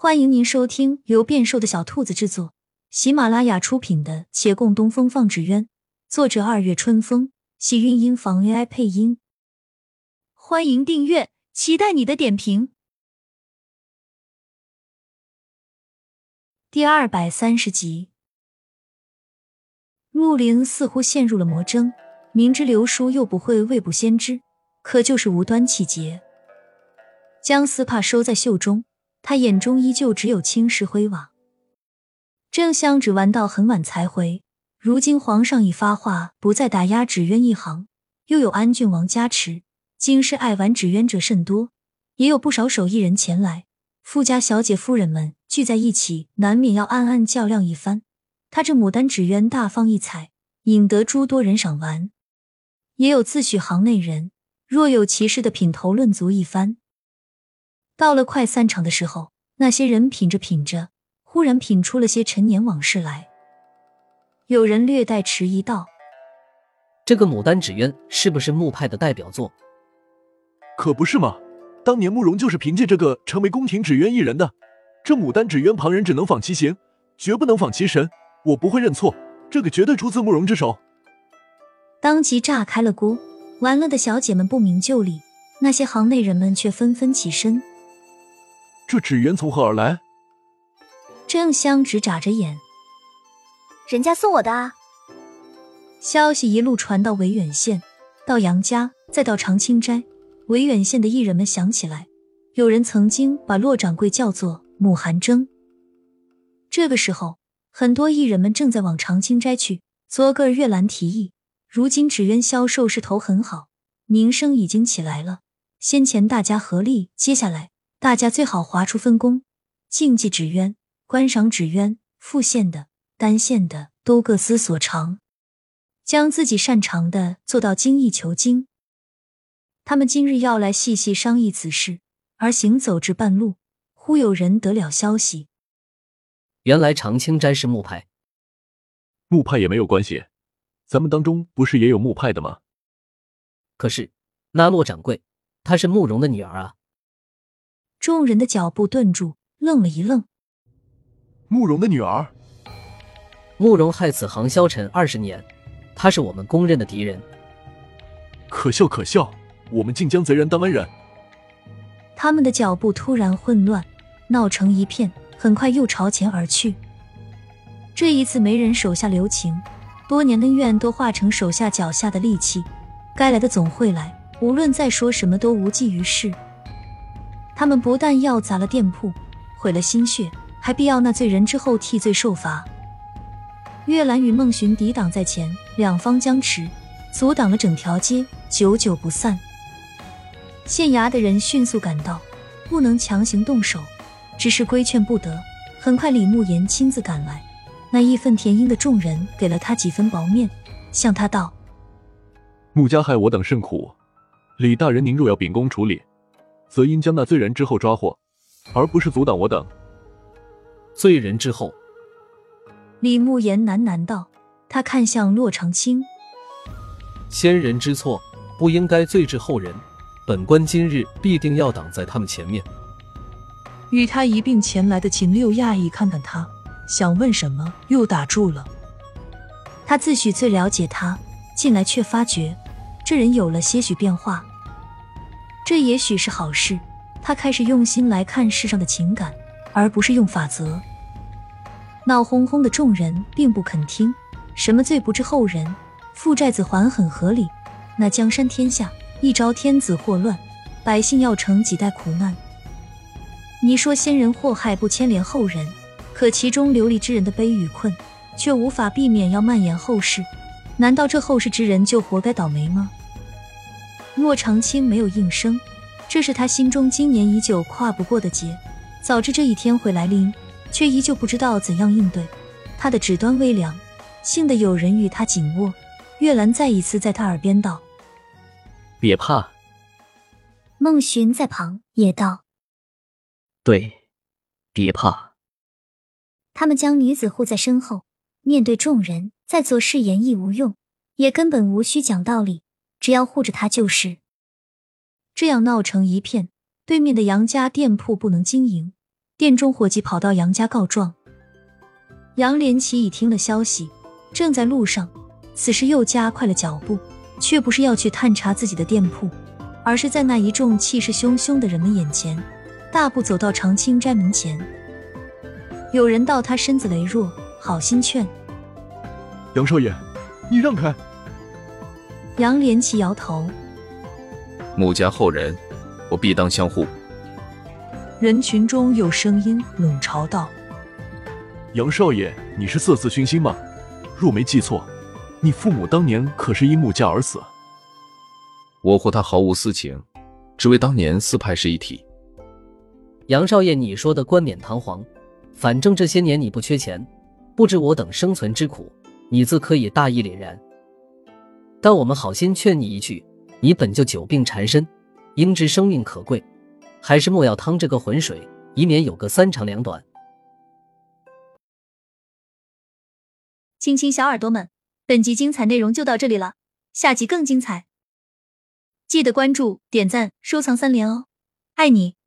欢迎您收听由变瘦的小兔子制作、喜马拉雅出品的《且共东风放纸鸢》，作者二月春风，喜韵音房 AI 配音。欢迎订阅，期待你的点评。第二百三十集，陆凌似乎陷入了魔怔，明知刘叔又不会未卜先知，可就是无端气结，将丝帕收在袖中。他眼中依旧只有青石灰瓦。郑香只玩到很晚才回，如今皇上已发话，不再打压纸鸢一行，又有安郡王加持，京师爱玩纸鸢者甚多，也有不少手艺人前来。富家小姐夫人们聚在一起，难免要暗暗较量一番。他这牡丹纸鸢大放异彩，引得诸多人赏玩。也有自诩行内人，若有其事的品头论足一番。到了快散场的时候，那些人品着品着，忽然品出了些陈年往事来。有人略带迟疑道：“这个牡丹纸鸢是不是木派的代表作？”“可不是嘛！当年慕容就是凭借这个成为宫廷纸鸢艺人的。这牡丹纸鸢，旁人只能仿其形，绝不能仿其神。我不会认错，这个绝对出自慕容之手。”当即炸开了锅。玩了的小姐们不明就里，那些行内人们却纷纷起身。这纸鸢从何而来？郑香只眨着眼，人家送我的啊！消息一路传到维远县，到杨家，再到长青斋。维远县的艺人们想起来，有人曾经把骆掌柜叫做母寒征。这个时候，很多艺人们正在往长青斋去。昨个月兰提议，如今纸鸢销售势头很好，名声已经起来了。先前大家合力，接下来。大家最好划出分工，竞技纸鸢、观赏纸鸢、复线的、单线的，都各司所长，将自己擅长的做到精益求精。他们今日要来细细商议此事，而行走至半路，忽有人得了消息。原来长青斋是木派，木派也没有关系，咱们当中不是也有木派的吗？可是那骆掌柜，她是慕容的女儿啊。众人的脚步顿住，愣了一愣。慕容的女儿，慕容害此行消沉二十年，他是我们公认的敌人。可笑可笑，我们竟将贼人当恩人。他们的脚步突然混乱，闹成一片，很快又朝前而去。这一次没人手下留情，多年恩怨都化成手下脚下的利器，该来的总会来，无论再说什么都无济于事。他们不但要砸了店铺，毁了心血，还必要那罪人之后替罪受罚。月兰与孟寻抵挡在前，两方僵持，阻挡了整条街，久久不散。县衙的人迅速赶到，不能强行动手，只是规劝不得。很快，李慕言亲自赶来，那义愤填膺的众人给了他几分薄面，向他道：“穆家害我等甚苦，李大人您若要秉公处理。”则应将那罪人之后抓获，而不是阻挡我等。罪人之后，李慕言喃喃道。他看向洛长青，先人之错，不应该罪至后人。本官今日必定要挡在他们前面。与他一并前来的秦六讶异看看他，想问什么，又打住了。他自诩最了解他，近来却发觉这人有了些许变化。这也许是好事，他开始用心来看世上的情感，而不是用法则。闹哄哄的众人并不肯听，什么罪不至后人，负债子还很合理。那江山天下，一朝天子祸乱，百姓要承几代苦难。你说先人祸害不牵连后人，可其中流离之人的悲与困，却无法避免要蔓延后世。难道这后世之人就活该倒霉吗？骆长青没有应声，这是他心中今年已久跨不过的劫。早知这一天会来临，却依旧不知道怎样应对。他的指端微凉，幸得有人与他紧握。月兰再一次在他耳边道：“别怕。”孟寻在旁也道：“对，别怕。”他们将女子护在身后，面对众人再做誓言亦无用，也根本无需讲道理。只要护着他就是。这样闹成一片，对面的杨家店铺不能经营，店中伙计跑到杨家告状。杨连奇已听了消息，正在路上，此时又加快了脚步，却不是要去探查自己的店铺，而是在那一众气势汹汹的人们眼前，大步走到长青斋门前。有人道他身子羸弱，好心劝杨少爷，你让开。杨连奇摇头。穆家后人，我必当相护。人群中有声音冷嘲道：“杨少爷，你是色字熏心吗？若没记错，你父母当年可是因穆家而死。我和他毫无私情，只为当年四派是一体。杨少爷，你说的冠冕堂皇，反正这些年你不缺钱，不知我等生存之苦，你自可以大义凛然。但我们好心劝你一句。”你本就久病缠身，应知生命可贵，还是莫要趟这个浑水，以免有个三长两短。亲亲小耳朵们，本集精彩内容就到这里了，下集更精彩，记得关注、点赞、收藏三连哦，爱你！